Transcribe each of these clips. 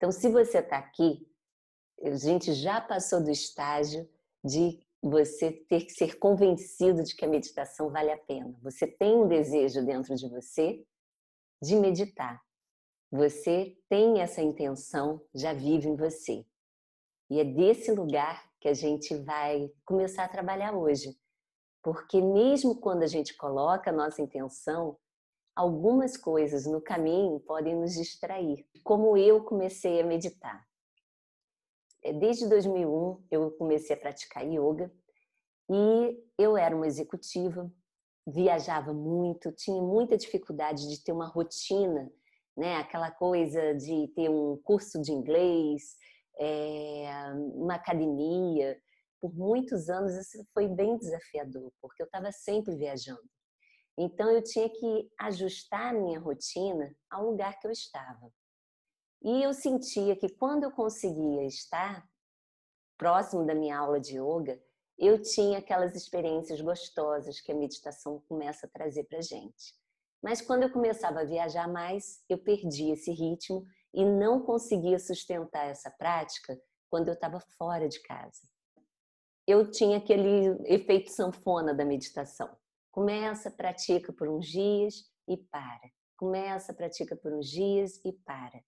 Então, se você está aqui, a gente já passou do estágio de você ter que ser convencido de que a meditação vale a pena. Você tem um desejo dentro de você de meditar. Você tem essa intenção, já vive em você. E é desse lugar que a gente vai começar a trabalhar hoje. Porque mesmo quando a gente coloca a nossa intenção, algumas coisas no caminho podem nos distrair. Como eu comecei a meditar. É, desde 2001 eu comecei a praticar yoga e eu era uma executiva, viajava muito, tinha muita dificuldade de ter uma rotina, né? Aquela coisa de ter um curso de inglês, é, uma academia. Por muitos anos isso foi bem desafiador, porque eu estava sempre viajando. Então eu tinha que ajustar a minha rotina ao lugar que eu estava. E eu sentia que quando eu conseguia estar próximo da minha aula de yoga, eu tinha aquelas experiências gostosas que a meditação começa a trazer para gente. Mas quando eu começava a viajar mais, eu perdia esse ritmo e não conseguia sustentar essa prática quando eu estava fora de casa. Eu tinha aquele efeito sanfona da meditação. Começa, pratica por uns dias e para. Começa, pratica por uns dias e para.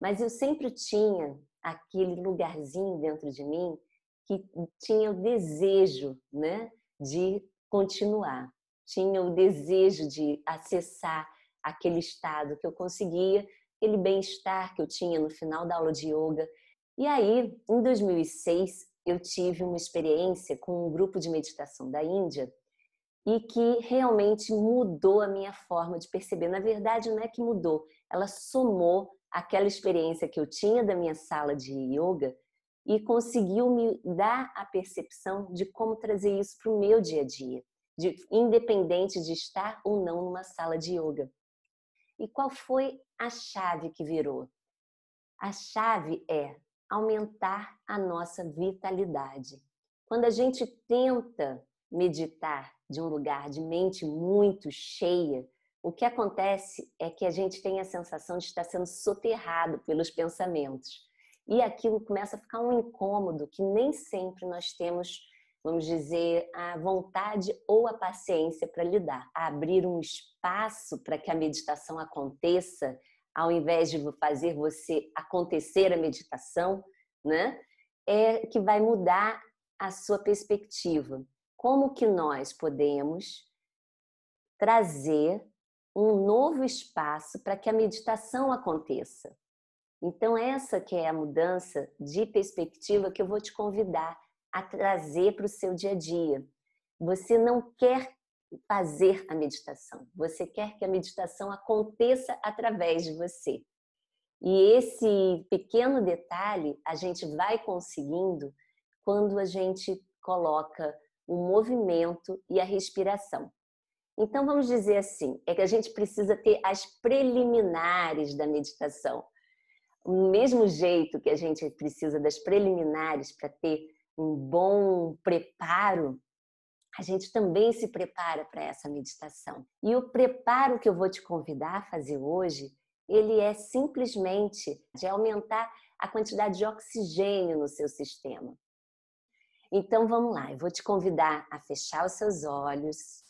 Mas eu sempre tinha aquele lugarzinho dentro de mim que tinha o desejo, né, de continuar. Tinha o desejo de acessar aquele estado que eu conseguia, aquele bem-estar que eu tinha no final da aula de yoga. E aí, em 2006, eu tive uma experiência com um grupo de meditação da Índia e que realmente mudou a minha forma de perceber. Na verdade, não é que mudou, ela somou aquela experiência que eu tinha da minha sala de yoga e conseguiu me dar a percepção de como trazer isso para o meu dia a dia, de, independente de estar ou não numa sala de yoga. E qual foi a chave que virou? A chave é aumentar a nossa vitalidade. Quando a gente tenta meditar de um lugar de mente muito cheia, o que acontece é que a gente tem a sensação de estar sendo soterrado pelos pensamentos. E aquilo começa a ficar um incômodo que nem sempre nós temos, vamos dizer, a vontade ou a paciência para lidar. A abrir um espaço para que a meditação aconteça, ao invés de fazer você acontecer a meditação, né? É que vai mudar a sua perspectiva como que nós podemos trazer um novo espaço para que a meditação aconteça. Então essa que é a mudança de perspectiva que eu vou te convidar a trazer para o seu dia a dia. Você não quer fazer a meditação, você quer que a meditação aconteça através de você. E esse pequeno detalhe a gente vai conseguindo quando a gente coloca o movimento e a respiração. Então, vamos dizer assim: é que a gente precisa ter as preliminares da meditação. Do mesmo jeito que a gente precisa das preliminares para ter um bom preparo, a gente também se prepara para essa meditação. E o preparo que eu vou te convidar a fazer hoje, ele é simplesmente de aumentar a quantidade de oxigênio no seu sistema. Então vamos lá, eu vou te convidar a fechar os seus olhos.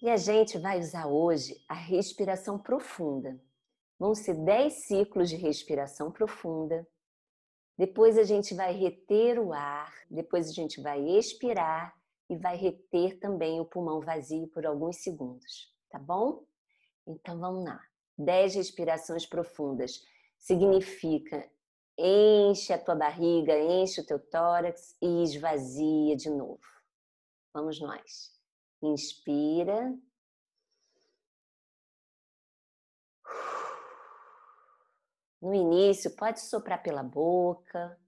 E a gente vai usar hoje a respiração profunda. Vão ser 10 ciclos de respiração profunda. Depois a gente vai reter o ar, depois a gente vai expirar e vai reter também o pulmão vazio por alguns segundos, tá bom? Então vamos lá. 10 respirações profundas. Significa enche a tua barriga, enche o teu tórax e esvazia de novo. Vamos nós. Inspira. No início, pode soprar pela boca.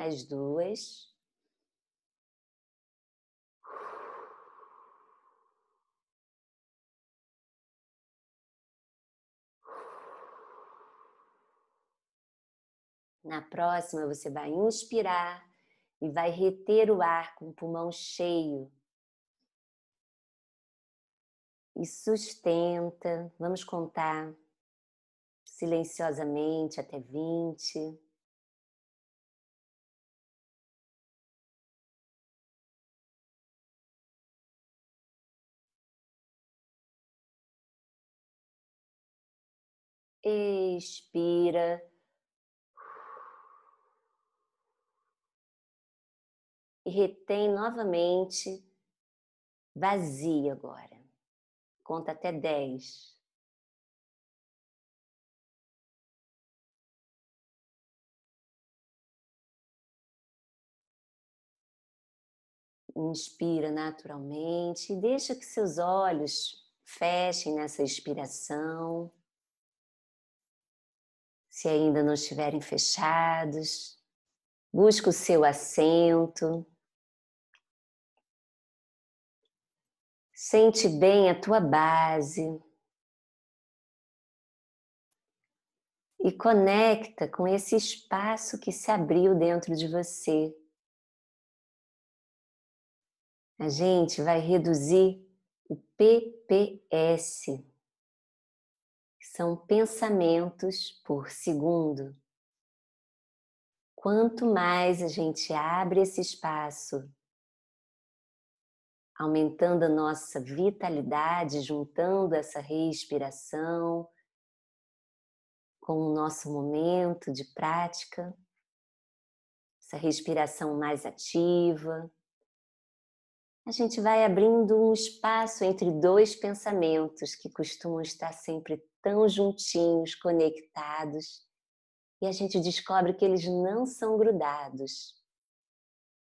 As duas. Na próxima, você vai inspirar e vai reter o ar com o pulmão cheio. E sustenta, vamos contar silenciosamente até 20. Expira. E retém novamente, vazia agora. Conta até 10. Inspira naturalmente deixa que seus olhos fechem nessa expiração. Se ainda não estiverem fechados, busque o seu assento. Sente bem a tua base. E conecta com esse espaço que se abriu dentro de você a gente vai reduzir o PPS, são pensamentos por segundo. Quanto mais a gente abre esse espaço, aumentando a nossa vitalidade, juntando essa respiração com o nosso momento de prática, essa respiração mais ativa, a gente vai abrindo um espaço entre dois pensamentos que costumam estar sempre tão juntinhos, conectados, e a gente descobre que eles não são grudados.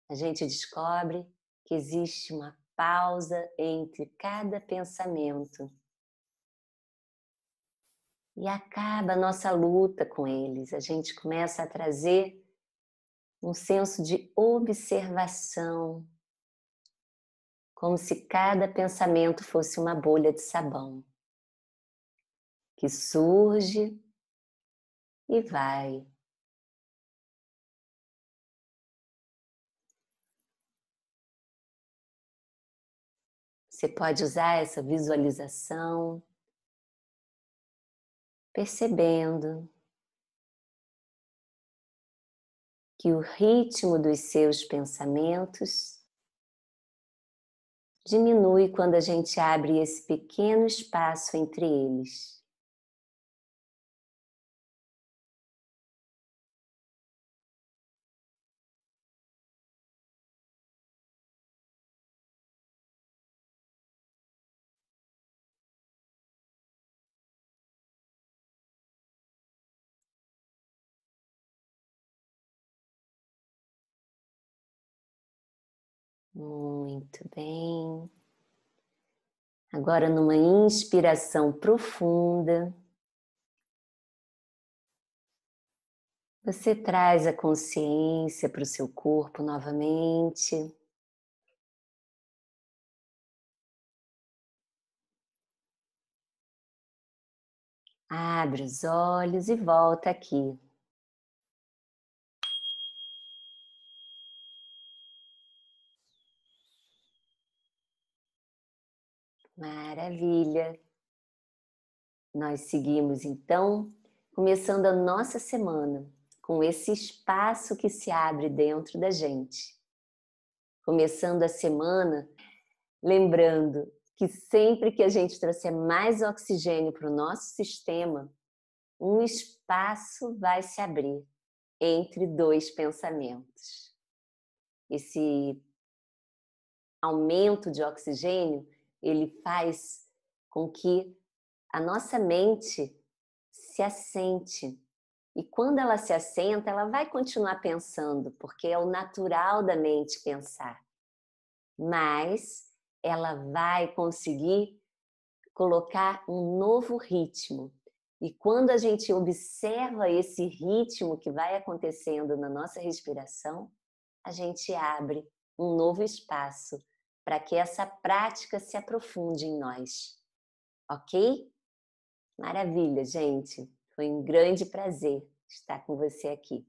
A gente descobre que existe uma pausa entre cada pensamento. E acaba a nossa luta com eles. A gente começa a trazer um senso de observação, como se cada pensamento fosse uma bolha de sabão que surge e vai. Você pode usar essa visualização, percebendo que o ritmo dos seus pensamentos diminui quando a gente abre esse pequeno espaço entre eles. Muito bem. Agora, numa inspiração profunda, você traz a consciência para o seu corpo novamente. Abre os olhos e volta aqui Maravilha! Nós seguimos então, começando a nossa semana com esse espaço que se abre dentro da gente. Começando a semana, lembrando que sempre que a gente trouxer mais oxigênio para o nosso sistema, um espaço vai se abrir entre dois pensamentos. Esse aumento de oxigênio ele faz com que a nossa mente se assente. E quando ela se assenta, ela vai continuar pensando, porque é o natural da mente pensar. Mas ela vai conseguir colocar um novo ritmo. E quando a gente observa esse ritmo que vai acontecendo na nossa respiração, a gente abre um novo espaço para que essa prática se aprofunde em nós. Ok? Maravilha, gente. Foi um grande prazer estar com você aqui.